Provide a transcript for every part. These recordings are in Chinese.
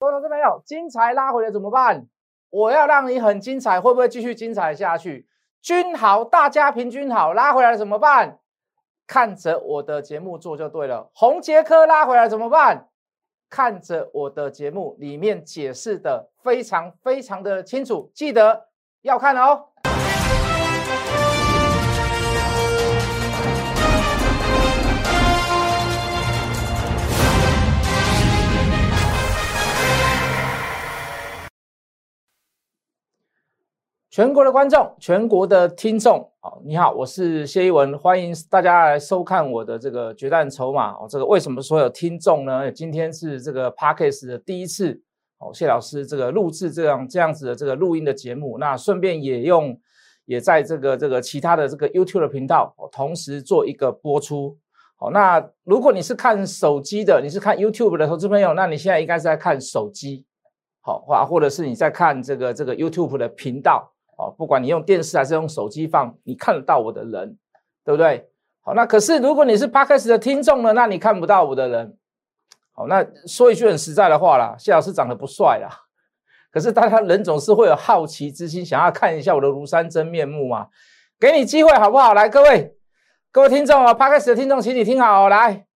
各位投资朋友，精彩拉回来怎么办？我要让你很精彩，会不会继续精彩下去？均好，大家平均好，拉回来怎么办？看着我的节目做就对了。红杰科拉回来怎么办？看着我的节目里面解释的非常非常的清楚，记得要看哦。全国的观众，全国的听众，好，你好，我是谢一文，欢迎大家来收看我的这个决战筹码。哦，这个为什么说有听众呢？今天是这个 Parkes 的第一次，哦，谢老师这个录制这样这样子的这个录音的节目，那顺便也用，也在这个这个其他的这个 YouTube 的频道，同时做一个播出。好，那如果你是看手机的，你是看 YouTube 的投资朋友，那你现在应该是在看手机，好，或或者是你在看这个这个 YouTube 的频道。哦，不管你用电视还是用手机放，你看得到我的人，对不对？好，那可是如果你是 Podcast 的听众呢，那你看不到我的人。好，那说一句很实在的话啦，谢老师长得不帅啦，可是大家人总是会有好奇之心，想要看一下我的庐山真面目嘛。给你机会好不好？来，各位各位听众啊，Podcast 的听众，请你听好，来。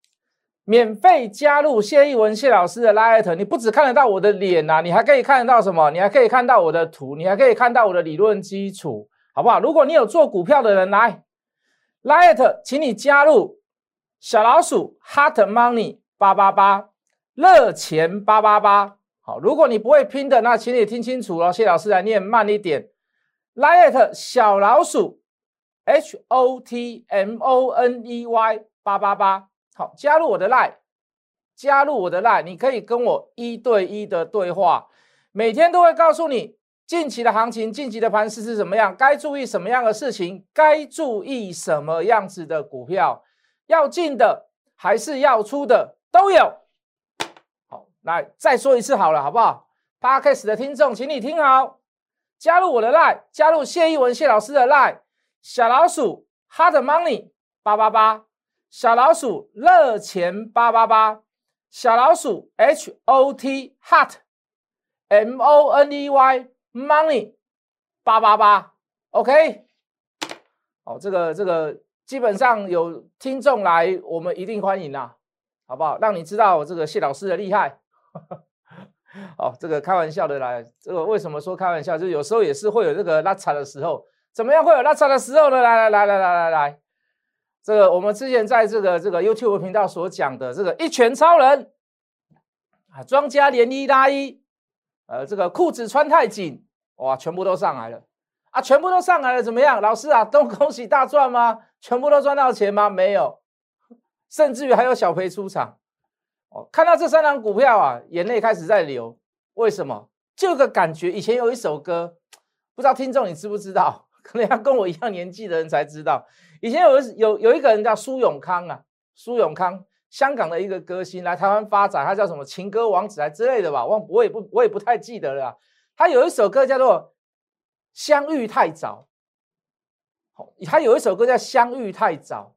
免费加入谢一文谢老师的 Light，你不只看得到我的脸呐，你还可以看得到什么？你还可以看到我的图，你还可以看到我的理论基础，好不好？如果你有做股票的人来 Light，请你加入小老鼠 Hot Money 八八八热钱八八八。好，如果你不会拼的，那请你听清楚了，谢老师来念慢一点。Light 小老鼠 H O T M O N E Y 八八八。加入我的 line，加入我的 line，你可以跟我一对一的对话，每天都会告诉你近期的行情、近期的盘势是怎么样，该注意什么样的事情，该注意什么样子的股票，要进的还是要出的都有。好，来再说一次好了，好不好 p a r k a s 的听众，请你听好，加入我的 line，加入谢一文谢老师的 line，小老鼠 Hard Money 八八八。小老鼠热钱八八八，小老鼠 H O T Hot M O N E Y Money 八八八，OK，哦，这个这个基本上有听众来，我们一定欢迎啦，好不好？让你知道这个谢老师的厉害。哦，这个开玩笑的啦，这个为什么说开玩笑？就有时候也是会有这个拉扯的时候，怎么样会有拉扯的时候呢？来来来来来来来。这个我们之前在这个这个 YouTube 频道所讲的这个一拳超人啊，庄家连一拉一，呃，这个裤子穿太紧，哇，全部都上来了啊，全部都上来了，怎么样？老师啊，都恭喜大赚吗？全部都赚到钱吗？没有，甚至于还有小赔出场。哦，看到这三张股票啊，眼泪开始在流。为什么？这个感觉，以前有一首歌，不知道听众你知不知道？可能要跟我一样年纪的人才知道。以前有有有一个人叫苏永康啊，苏永康，香港的一个歌星来台湾发展，他叫什么情歌王子啊之类的吧，忘我也不我也不太记得了。他有一首歌叫做《相遇太早》，好，他有一首歌叫《相遇太早》。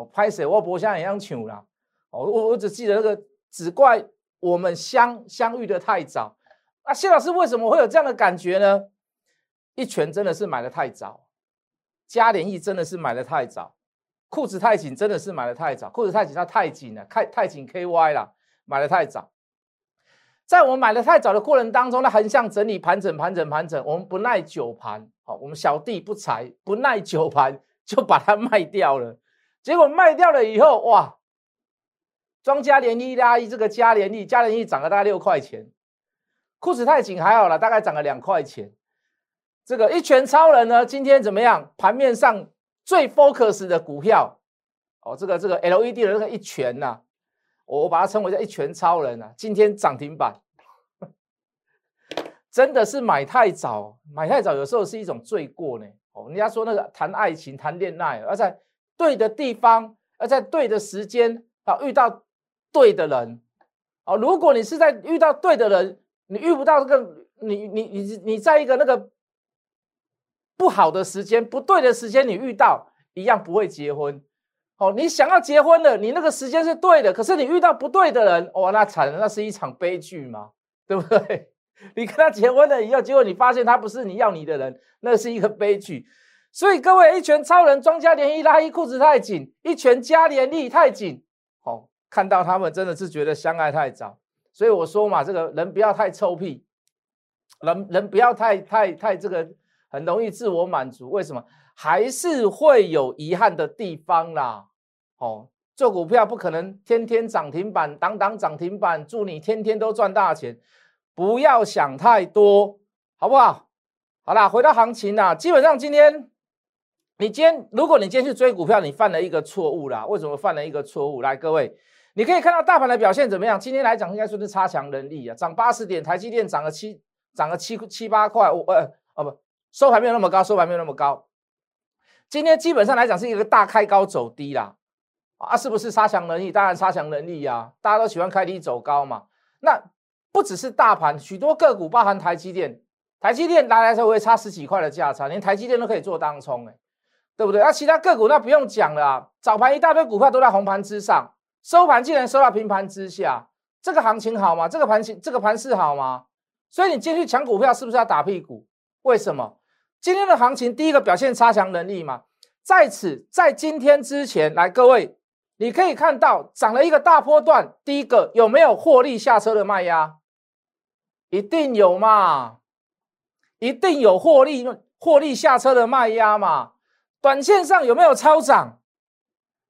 哦，拍谁？我不像一样唱啦。哦，我我只记得那个，只怪我们相相遇的太早。啊，谢老师为什么会有这样的感觉呢？一拳真的是买的太早。嘉联益真的是买的太早，裤子太紧，真的是买的太早。裤子太紧，它太紧了，太太紧 KY 了，买的太早。在我们买的太早的过程当中，那横向整理盘整盘整盘整，我们不耐久盘，好，我们小弟不才，不耐久盘就把它卖掉了。结果卖掉了以后，哇，庄家联益拉一这个嘉联益，嘉联益涨了大概六块钱，裤子太紧还好了，大概涨了两块钱。这个一拳超人呢？今天怎么样？盘面上最 focus 的股票哦，这个这个 LED 的那个一拳呐，我我把它称为叫一拳超人啊。今天涨停板，真的是买太早，买太早有时候是一种罪过呢。哦，人家说那个谈爱情、谈恋爱，而在对的地方，而在对的时间啊，遇到对的人哦。如果你是在遇到对的人，你遇不到这个，你你你你在一个那个。不好的时间，不对的时间，你遇到一样不会结婚。哦，你想要结婚了，你那个时间是对的，可是你遇到不对的人，哇，那惨了，那是一场悲剧嘛，对不对？你跟他结婚了以后，结果你发现他不是你要你的人，那是一个悲剧。所以各位，一拳超人庄家连衣拉衣裤子太紧，一拳加连力太紧。好，看到他们真的是觉得相爱太早。所以我说嘛，这个人不要太臭屁，人人不要太太太这个很容易自我满足。为什么？还是会有遗憾的地方啦。哦，做股票不可能天天涨停板，挡挡涨停板，祝你天天都赚大钱。不要想太多，好不好？好啦，回到行情啦，基本上今天。你今天，如果你今天去追股票，你犯了一个错误啦。为什么犯了一个错误？来，各位，你可以看到大盘的表现怎么样？今天来讲，应该说是差强人意啊，涨八十点，台积电涨了七，涨了七七八块，我呃哦不，收盘没有那么高，收盘没有那么高。今天基本上来讲是一个大开高走低啦，啊，是不是差强人意？当然差强人意呀，大家都喜欢开低走高嘛。那不只是大盘，许多个股，包含台积电，台积电来来回回差十几块的价差，连台积电都可以做当冲哎。对不对？那其他个股那不用讲了啊，早盘一大堆股票都在红盘之上，收盘竟然收到平盘之下，这个行情好吗？这个盘情这个盘势好吗？所以你进去抢股票是不是要打屁股？为什么？今天的行情第一个表现差强人意嘛，在此在今天之前来，各位你可以看到涨了一个大波段，第一个有没有获利下车的卖压？一定有嘛，一定有获利获利下车的卖压嘛。短线上有没有超涨？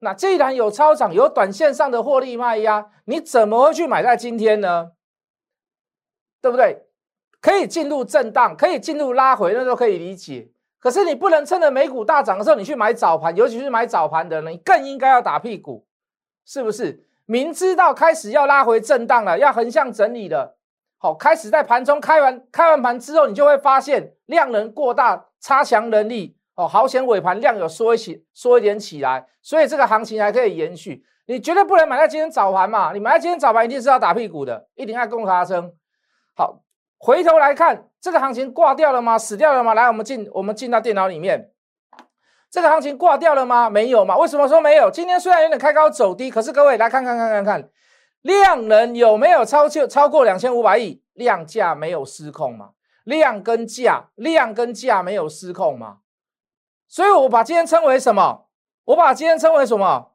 那既然有超涨，有短线上的获利卖压，你怎么会去买在今天呢？对不对？可以进入震荡，可以进入拉回，那都可以理解。可是你不能趁着美股大涨的时候，你去买早盘，尤其是买早盘的人，你更应该要打屁股，是不是？明知道开始要拉回震荡了，要横向整理了，好，开始在盘中开完开完盘之后，你就会发现量能过大，差强人意。哦，好险尾盘量有缩一起，缩一点起来，所以这个行情还可以延续。你绝对不能买在今天早盘嘛？你买在今天早盘一定是要打屁股的，一定要共卡声。好，回头来看这个行情挂掉了吗？死掉了吗？来，我们进，我们进到电脑里面，这个行情挂掉了吗？没有嘛？为什么说没有？今天虽然有点开高走低，可是各位来看看看看看，量能有没有超就超过两千五百亿？量价没有失控嘛？量跟价，量跟价没有失控嘛？所以我把今天称为什么？我把今天称为什么？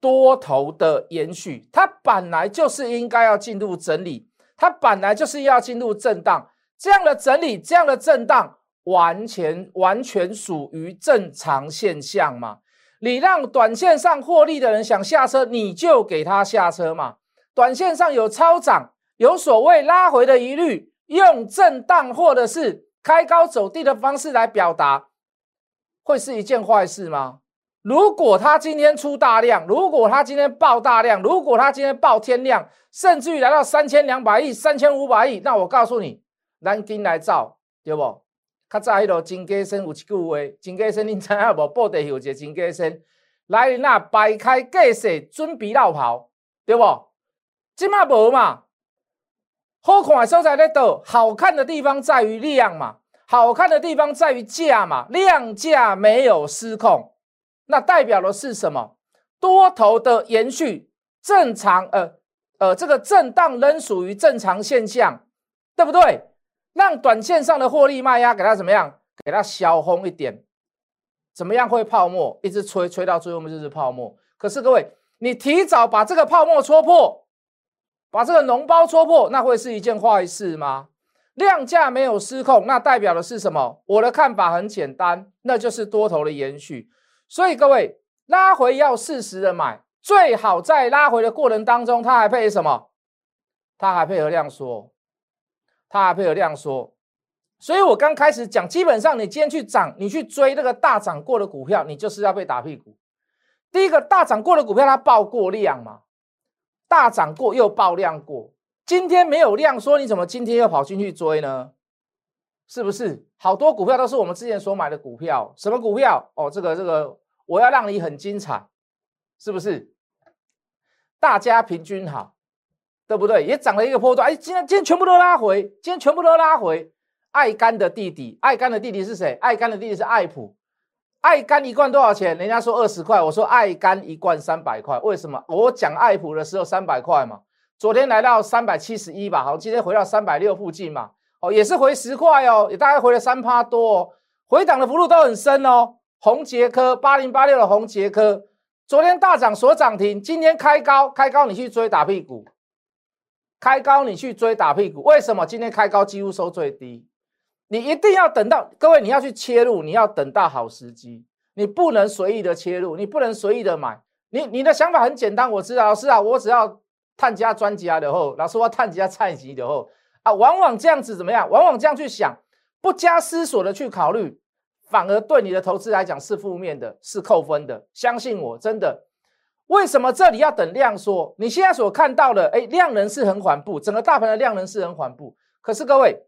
多头的延续，它本来就是应该要进入整理，它本来就是要进入震荡。这样的整理，这样的震荡，完全完全属于正常现象嘛？你让短线上获利的人想下车，你就给他下车嘛。短线上有超涨，有所谓拉回的疑虑，用震荡或者是。开高走低的方式来表达，会是一件坏事吗？如果他今天出大量，如果他今天爆大量，如果他今天爆天量，甚至于来到三千两百亿、三千五百亿，那我告诉你，咱今来造，对不？较早迄个金家生有一句话，金家生你知影无？布地有一个金家生，来那摆开架势，准备绕跑，对不？即嘛无嘛？好看的所在在倒，好看的地方在于量嘛，好看的地方在于价嘛，量价没有失控，那代表的是什么？多头的延续，正常，呃呃，这个震荡仍属于正常现象，对不对？让短线上的获利卖压给它怎么样？给它小红一点，怎么样会泡沫？一直吹，吹到最后面就是泡沫。可是各位，你提早把这个泡沫戳破。把这个脓包戳破，那会是一件坏事吗？量价没有失控，那代表的是什么？我的看法很简单，那就是多头的延续。所以各位拉回要适时的买，最好在拉回的过程当中，它还配什么？它还配合量缩，它还配合量缩。所以我刚开始讲，基本上你今天去涨，你去追那个大涨过的股票，你就是要被打屁股。第一个大涨过的股票，它爆过量嘛？大涨过又爆量过，今天没有量，说你怎么今天又跑进去追呢？是不是？好多股票都是我们之前所买的股票，什么股票？哦，这个这个，我要让你很精彩，是不是？大家平均好，对不对？也涨了一个波段，哎，今天今天全部都拉回，今天全部都拉回。爱肝的弟弟，爱肝的弟弟是谁？爱肝的弟弟是爱普。爱肝一罐多少钱？人家说二十块，我说爱肝一罐三百块。为什么？我讲爱普的时候三百块嘛，昨天来到三百七十一吧，好，今天回到三百六附近嘛，哦，也是回十块哦，也大概回了三趴多，哦，回档的幅度都很深哦。红杰科八零八六的红杰科，昨天大涨所涨停，今天开高，开高你去追打屁股，开高你去追打屁股，为什么今天开高几乎收最低？你一定要等到各位，你要去切入，你要等到好时机，你不能随意的切入，你不能随意的买。你你的想法很简单，我知道，老师啊，我只要。探家专家的后，老师我探家菜鸡的后啊，往往这样子怎么样？往往这样去想，不加思索的去考虑，反而对你的投资来讲是负面的，是扣分的。相信我，真的。为什么这里要等量缩？你现在所看到的，哎，量能是很缓步，整个大盘的量能是很缓步。可是各位，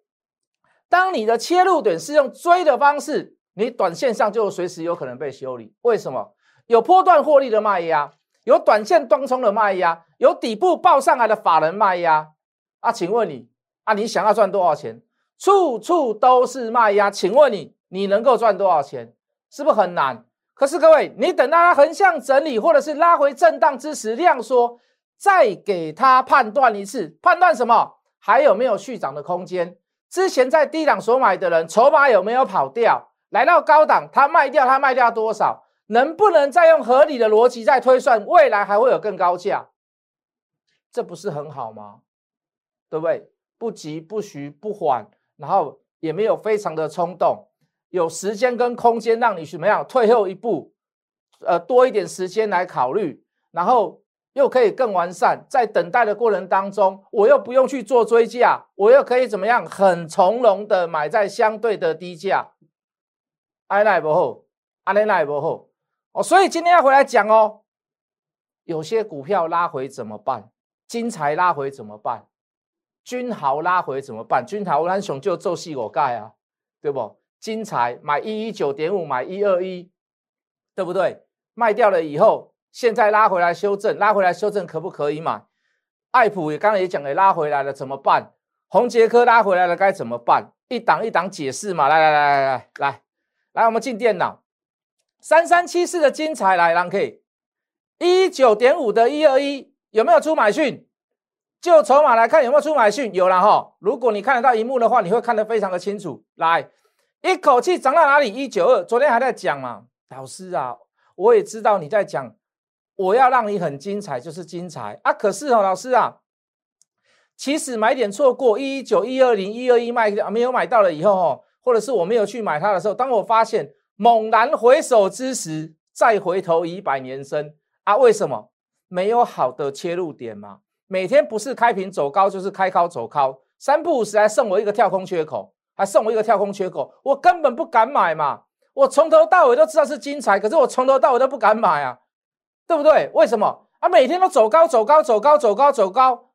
当你的切入点是用追的方式，你短线上就随时有可能被修理。为什么？有波段获利的卖压。有短线当冲的卖压，有底部爆上来的法人卖压啊，请问你啊，你想要赚多少钱？处处都是卖压，请问你，你能够赚多少钱？是不是很难？可是各位，你等到它横向整理，或者是拉回震荡之时量缩，再给它判断一次，判断什么？还有没有续涨的空间？之前在低档所买的人，筹码有没有跑掉？来到高档，他卖掉，他卖掉多少？能不能再用合理的逻辑再推算未来还会有更高价？这不是很好吗？对不对？不急不徐不缓，然后也没有非常的冲动，有时间跟空间让你怎么样退后一步，呃，多一点时间来考虑，然后又可以更完善。在等待的过程当中，我又不用去做追价，我又可以怎么样很从容的买在相对的低价。爱奈不好，阿内奈不后。哦，所以今天要回来讲哦，有些股票拉回怎么办？金财拉回怎么办？君豪拉回怎么办？君豪安雄就做戏我盖啊，对不？金财买一一九点五，买一二一，对不对？卖掉了以后，现在拉回来修正，拉回来修正可不可以买？爱普也刚才也讲了，拉回来了怎么办？红杰科拉回来了该怎么办？一档一档解释嘛，来来来来来来来，我们进电脑。三三七四的精彩来，让 K 一九点五的一二一有没有出买讯？就筹码来看有没有出买讯？有了哈。如果你看得到荧幕的话，你会看得非常的清楚。来，一口气涨到哪里？一九二。昨天还在讲嘛，老师啊，我也知道你在讲，我要让你很精彩，就是精彩啊。可是哦，老师啊，其实买点错过一一九一二零一二一卖没有买到了以后哦，或者是我没有去买它的时候，当我发现。猛然回首之时，再回头已百年身啊！为什么没有好的切入点嘛？每天不是开平走高，就是开高走高，三不五时还送我一个跳空缺口，还送我一个跳空缺口，我根本不敢买嘛！我从头到尾都知道是精彩，可是我从头到尾都不敢买啊，对不对？为什么啊？每天都走高走高走高走高走高，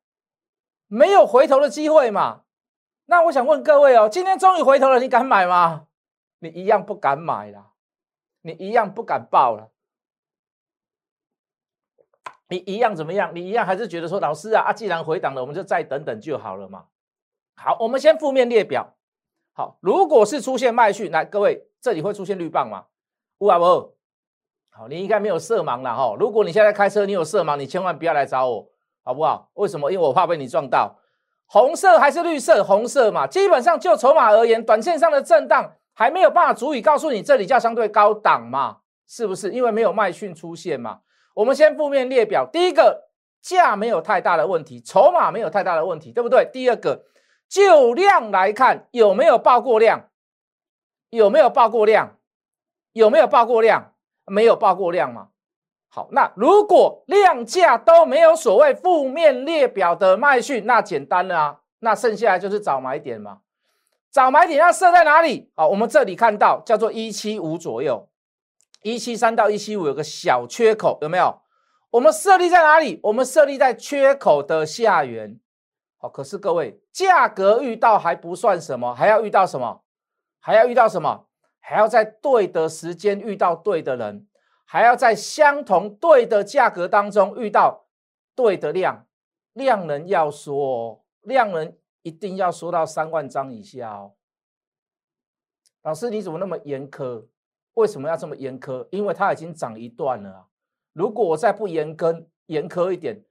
没有回头的机会嘛？那我想问各位哦，今天终于回头了，你敢买吗？你一样不敢买了，你一样不敢报了，你一样怎么样？你一样还是觉得说，老师啊啊，既然回档了，我们就再等等就好了嘛。好，我们先负面列表。好，如果是出现卖讯，来各位，这里会出现绿棒吗？不啊不。好，你应该没有色盲了哈。如果你现在开车，你有色盲，你千万不要来找我，好不好？为什么？因为我怕被你撞到。红色还是绿色？红色嘛。基本上就筹码而言，短线上的震荡。还没有办法足以告诉你这里叫相对高档嘛？是不是？因为没有卖讯出现嘛？我们先负面列表，第一个价没有太大的问题，筹码没有太大的问题，对不对？第二个就量来看有没有爆过量？有没有爆过量？有没有爆过量？没有爆过量嘛？好，那如果量价都没有所谓负面列表的卖讯，那简单了啊，那剩下来就是找买点嘛。找买点要设在哪里？好，我们这里看到叫做一七五左右，一七三到一七五有个小缺口，有没有？我们设立在哪里？我们设立在缺口的下缘。好，可是各位，价格遇到还不算什么，还要遇到什么？还要遇到什么？还要在对的时间遇到对的人，还要在相同对的价格当中遇到对的量，量能要说哦量能。一定要说到三万张以下哦，老师你怎么那么严苛？为什么要这么严苛？因为它已经涨一段了！如果我再不严苛严苛一点，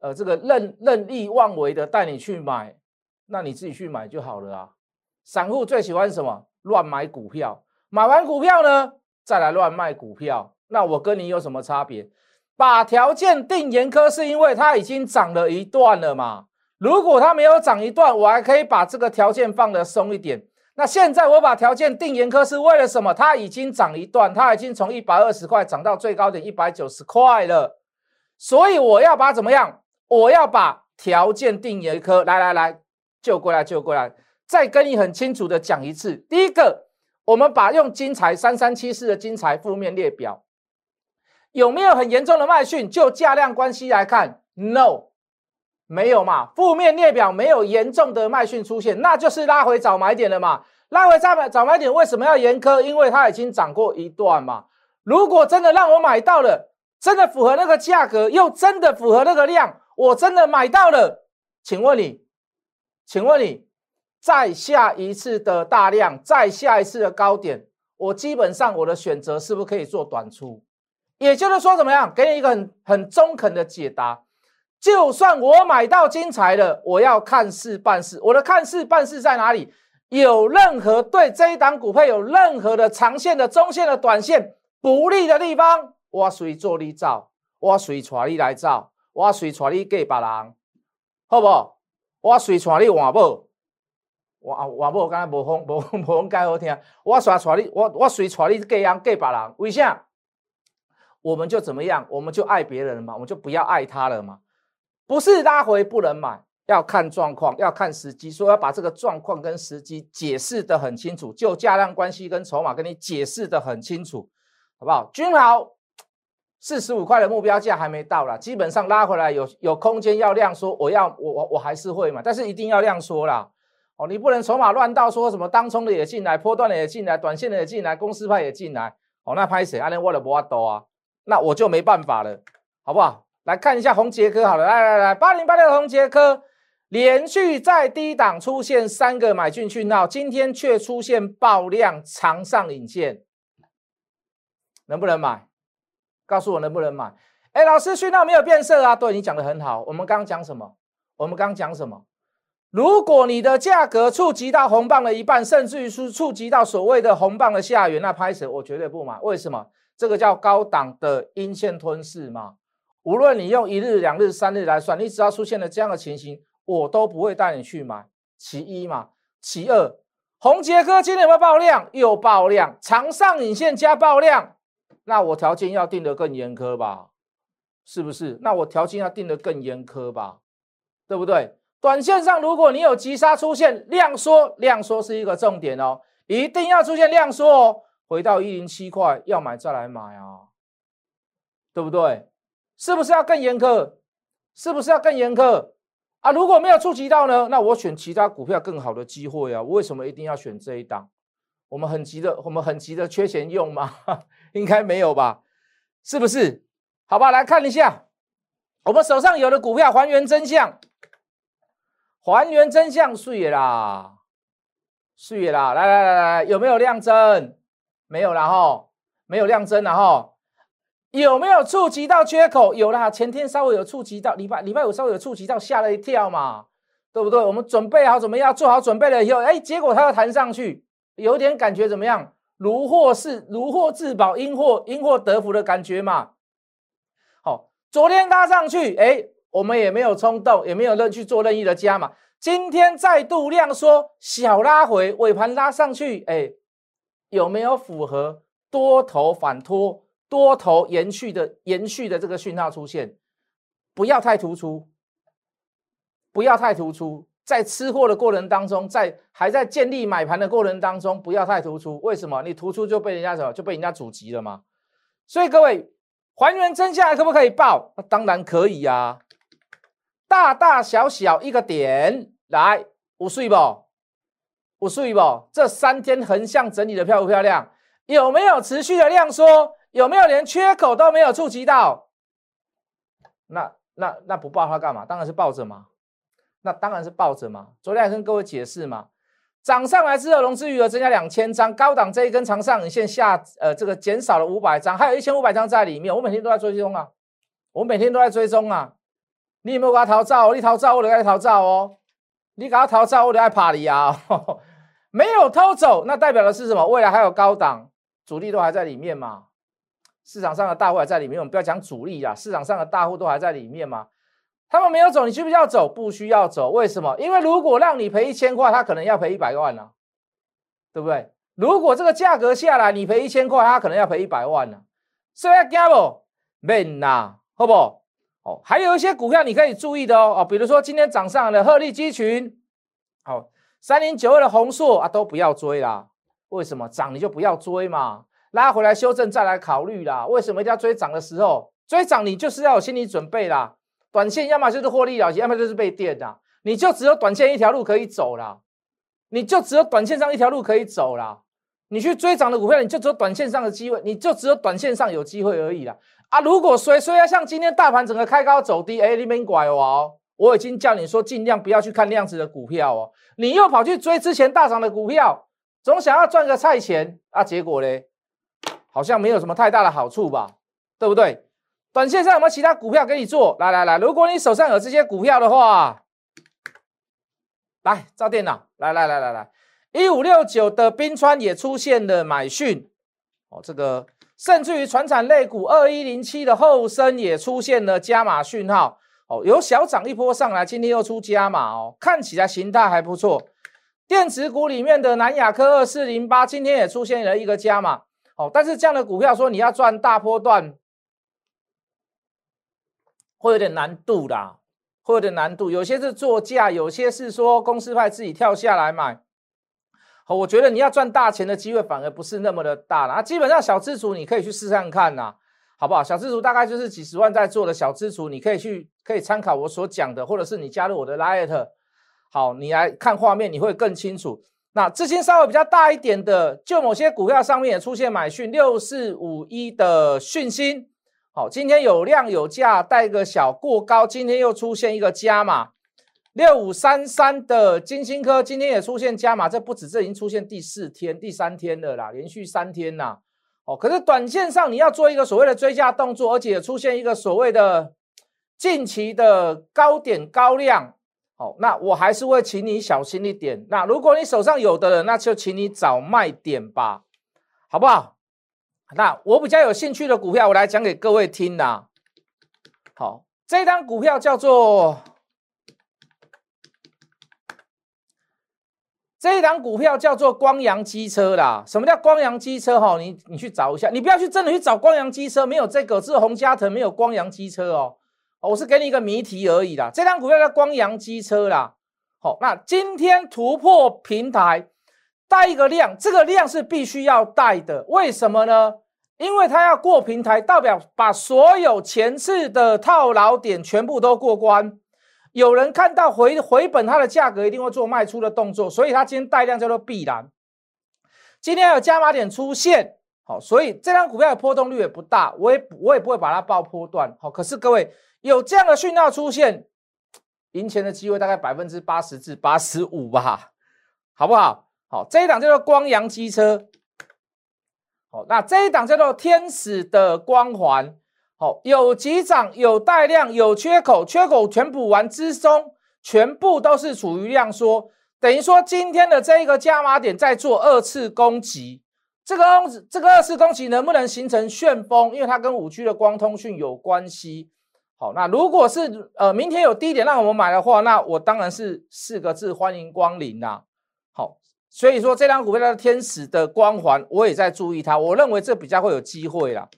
呃这个任任意妄为的带你去买，那你自己去买就好了啊。散户最喜欢什么？乱买股票，买完股票呢，再来乱卖股票。那我跟你有什么差别？把条件定严苛，是因为它已经涨了一段了嘛？如果它没有涨一段，我还可以把这个条件放的松一点。那现在我把条件定严苛是为了什么？它已经涨一段，它已经从一百二十块涨到最高点一百九十块了，所以我要把怎么样？我要把条件定严苛。来来来，就过来就过来，再跟你很清楚的讲一次。第一个，我们把用金财三三七四的金财负面列表。有没有很严重的卖讯？就价量关系来看，no，没有嘛。负面列表没有严重的卖讯出现，那就是拉回早买点了嘛。拉回早买早买点为什么要严苛？因为它已经涨过一段嘛。如果真的让我买到了，真的符合那个价格，又真的符合那个量，我真的买到了，请问你，请问你，再下一次的大量，再下一次的高点，我基本上我的选择是不是可以做短出？也就是说，怎么样？给你一个很很中肯的解答。就算我买到金财了，我要看事办事。我的看事办事在哪里？有任何对这一档股票有任何的长线的、中线的、短线不利的地方，我随做你造，我随传你来造，我随传你嫁别人，好不？我随传你换宝，我换宝刚才无风无 无风介好听。我随传你，我我随传你嫁人嫁别人，为啥？我们就怎么样？我们就爱别人嘛，我们就不要爱他了嘛。不是拉回不能买，要看状况，要看时机。说要把这个状况跟时机解释的很清楚，就价量关系跟筹码跟你解释的很清楚，好不好？君豪四十五块的目标价还没到啦，基本上拉回来有有空间要量缩，我要我我我还是会嘛，但是一定要量缩啦。哦，你不能筹码乱到说什么当冲的也进来，波段的也进来，短线的也进来，公司派也进来。哦，那拍谁？阿连我的不阿多啊。那我就没办法了，好不好？来看一下红杰科，好了，来来来，八零八六的红杰科连续在低档出现三个买进讯号，今天却出现爆量长上影线，能不能买？告诉我能不能买？哎，老师讯号没有变色啊？对你讲的很好，我们刚刚讲什么？我们刚刚讲什么？如果你的价格触及到红棒的一半，甚至于是触及到所谓的红棒的下缘，那拍死我绝对不买。为什么？这个叫高档的阴线吞噬嘛？无论你用一日、两日、三日来算，你只要出现了这样的情形，我都不会带你去买。其一嘛，其二，红杰哥今天有没有爆量？又爆量，长上影线加爆量，那我条件要定得更严苛吧？是不是？那我条件要定得更严苛吧？对不对？短线上如果你有急杀出现量缩，量缩是一个重点哦，一定要出现量缩哦。回到一零七块，要买再来买啊，对不对？是不是要更严苛？是不是要更严苛啊？如果没有触及到呢？那我选其他股票更好的机会啊！为什么一定要选这一档？我们很急的，我们很急的缺钱用吗？应该没有吧？是不是？好吧，来看一下我们手上有的股票，还原真相，还原真相，碎啦，碎啦！来来来来，有没有量增？没有了哈，没有量增了哈，有没有触及到缺口？有啦，前天稍微有触及到，礼拜礼拜五稍微有触及到，吓了一跳嘛，对不对？我们准备好怎么样？做好准备了以后，哎，结果它要弹上去，有点感觉怎么样？如获是如获至宝，因祸因祸得福的感觉嘛。好，昨天拉上去，哎，我们也没有冲动，也没有任去做任意的加嘛。今天再度量缩，小拉回，尾盘拉上去，哎。有没有符合多头反拖、多头延续的延续的这个讯号出现？不要太突出，不要太突出，在吃货的过程当中，在还在建立买盘的过程当中，不要太突出。为什么？你突出就被人家什么？就被人家阻击了吗？所以各位，还原真相可不可以报？那当然可以呀，大大小小一个点来，五岁不？不注意不？这三天横向整理的漂不漂亮？有没有持续的量缩？有没有连缺口都没有触及到？那那那不报它干嘛？当然是抱着嘛。那当然是抱着嘛。昨天还跟各位解释嘛，涨上来之后融资余额增加两千张，高档这一根长上影线下，呃，这个减少了五百张，还有一千五百张在里面。我每天都在追踪啊，我每天都在追踪啊。你有没有给他逃走？你逃走，我就该逃走哦。你给他逃走，我就爱怕你啊。没有偷走，那代表的是什么？未来还有高档主力都还在里面嘛？市场上的大户还在里面，我们不要讲主力啊，市场上的大户都还在里面嘛？他们没有走，你需不需要走？不需要走，为什么？因为如果让你赔一千块，他可能要赔一百万呢，对不对？如果这个价格下来，你赔一千块，他可能要赔一百万呢。所以要加不？免呐，好不？哦，还有一些股票你可以注意的哦，哦，比如说今天涨上的鹤立鸡群，好。三零九二的红硕啊，都不要追啦。为什么涨你就不要追嘛？拉回来修正再来考虑啦。为什么一定要追涨的时候追涨？你就是要有心理准备啦。短线要么就是获利了结，要么就是被电的。你就只有短线一条路可以走啦。你就只有短线上一条路可以走啦。你去追涨的股票，你就只有短线上的机会，你就只有短线上有机会而已啦。啊，如果虽虽然像今天大盘整个开高走低，哎，你们拐我哦。我已经叫你说，尽量不要去看量子的股票哦。你又跑去追之前大涨的股票，总想要赚个菜钱啊，结果呢，好像没有什么太大的好处吧，对不对？短线上有没有其他股票给你做？来来来，如果你手上有这些股票的话，来照电脑，来来来来来，一五六九的冰川也出现了买讯哦，这个甚至于船产类股二一零七的后生也出现了加码讯号。哦，有小涨一波上来，今天又出加码哦，看起来形态还不错。电子股里面的南亚科二四零八今天也出现了一个加码哦，但是这样的股票说你要赚大波段，会有点难度啦，会有点难度。有些是做价，有些是说公司派自己跳下来买。好，我觉得你要赚大钱的机会反而不是那么的大了啊。基本上小资主你可以去试看看呐。好不好？小资主大概就是几十万在做的小资主，你可以去可以参考我所讲的，或者是你加入我的 Light，好，你来看画面，你会更清楚。那资金稍微比较大一点的，就某些股票上面也出现买讯，六四五一的讯芯，好，今天有量有价，带个小过高，今天又出现一个加码，六五三三的金星科今天也出现加码，这不止，这已经出现第四天、第三天了啦，连续三天啦。哦，可是短线上你要做一个所谓的追加动作，而且出现一个所谓的近期的高点高量，哦，那我还是会请你小心一点。那如果你手上有的人，那就请你找卖点吧，好不好？那我比较有兴趣的股票，我来讲给各位听啦。好，这张股票叫做。这一档股票叫做光阳机车啦。什么叫光阳机车？哈，你你去找一下，你不要去真的去找光阳机车，没有这个，是洪家腾没有光阳机车哦。我是给你一个谜题而已啦。这张股票叫光阳机车啦。好，那今天突破平台，带一个量，这个量是必须要带的。为什么呢？因为它要过平台，代表把所有前次的套牢点全部都过关。有人看到回回本，它的价格一定会做卖出的动作，所以它今天带量叫做必然。今天有加码点出现，好，所以这张股票的波动率也不大，我也我也不会把它爆波段，好。可是各位有这样的讯号出现，赢钱的机会大概百分之八十至八十五吧，好不好？好，这一档叫做光阳机车，好，那这一档叫做天使的光环。好，有急涨，有带量，有缺口，缺口全补完之中，全部都是处于量缩，等于说今天的这一个加码点在做二次攻击，这个这个二次攻击能不能形成旋风？因为它跟五 G 的光通讯有关系。好，那如果是呃明天有低点让我们买的话，那我当然是四个字欢迎光临啦。所以说这张股票的天使的光环，我也在注意它，我认为这比较会有机会啦。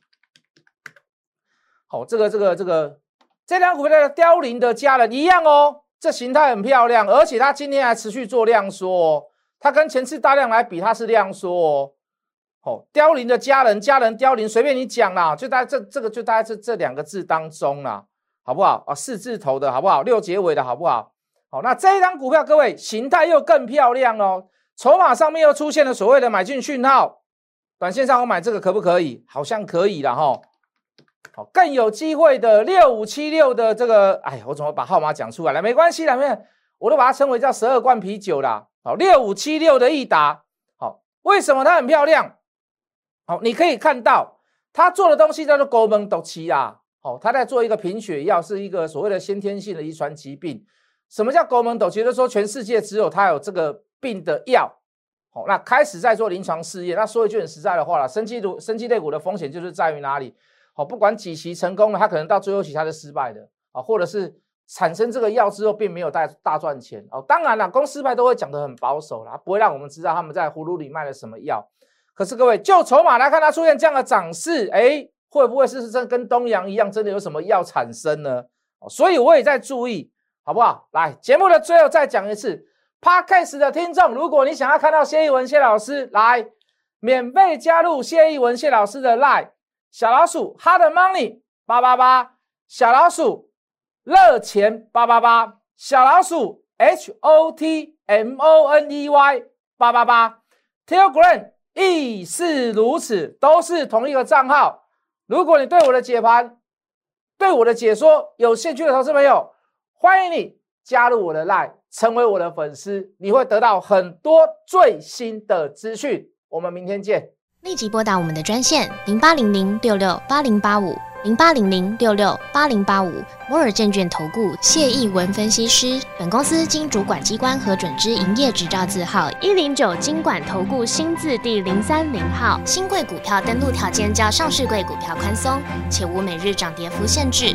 好，这个这个这个这张股票的凋零的家人一样哦，这形态很漂亮，而且它今天还持续做量缩，哦，它跟前次大量来比，它是量缩哦。好，凋零的家人，家人凋零，随便你讲啦，就在这这个就大概这这两个字当中啦，好不好啊？四字头的好不好？六结尾的好不好？好，那这一张股票，各位形态又更漂亮哦，筹码上面又出现了所谓的买进讯号，短线上我买这个可不可以？好像可以了哈。好，更有机会的六五七六的这个，哎，我怎么把号码讲出来了？没关系啦，没我都把它称为叫十二罐啤酒啦。好，六五七六的益达，好，为什么它很漂亮？好，你可以看到它做的东西叫做勾门斗七啊。哦，他在做一个贫血药，是一个所谓的先天性的遗传疾病。什么叫狗门斗？觉得说全世界只有他有这个病的药。好，那开始在做临床试验。那说一句很实在的话了，生机股、生机类股的风险就是在于哪里？好，不管几期成功了，它可能到最后期它是失败的啊，或者是产生这个药之后并没有大大赚钱哦。当然了，公司派都会讲得很保守啦，不会让我们知道他们在葫芦里卖了什么药。可是各位，就筹码来看，它出现这样的涨势，哎，会不会是真跟东阳一样，真的有什么药产生呢？所以我也在注意，好不好？来，节目的最后再讲一次。Podcast 的听众，如果你想要看到谢逸文谢老师来免费加入谢逸文谢老师的 Line 小老鼠 Hard Money 八八八小老鼠热钱八八八小老鼠 H O T M O N E Y 八八八 Telegram 亦是如此，都是同一个账号。如果你对我的解盘、对我的解说有兴趣的投资朋友，欢迎你加入我的 Line。成为我的粉丝，你会得到很多最新的资讯。我们明天见！立即拨打我们的专线零八零零六六八零八五零八零零六六八零八五摩尔证券投顾谢义文分析师。本公司经主管机关核准之营业执照字号一零九金管投顾新字第零三零号。新贵股票登录条件较上市贵股票宽松，且无每日涨跌幅限制。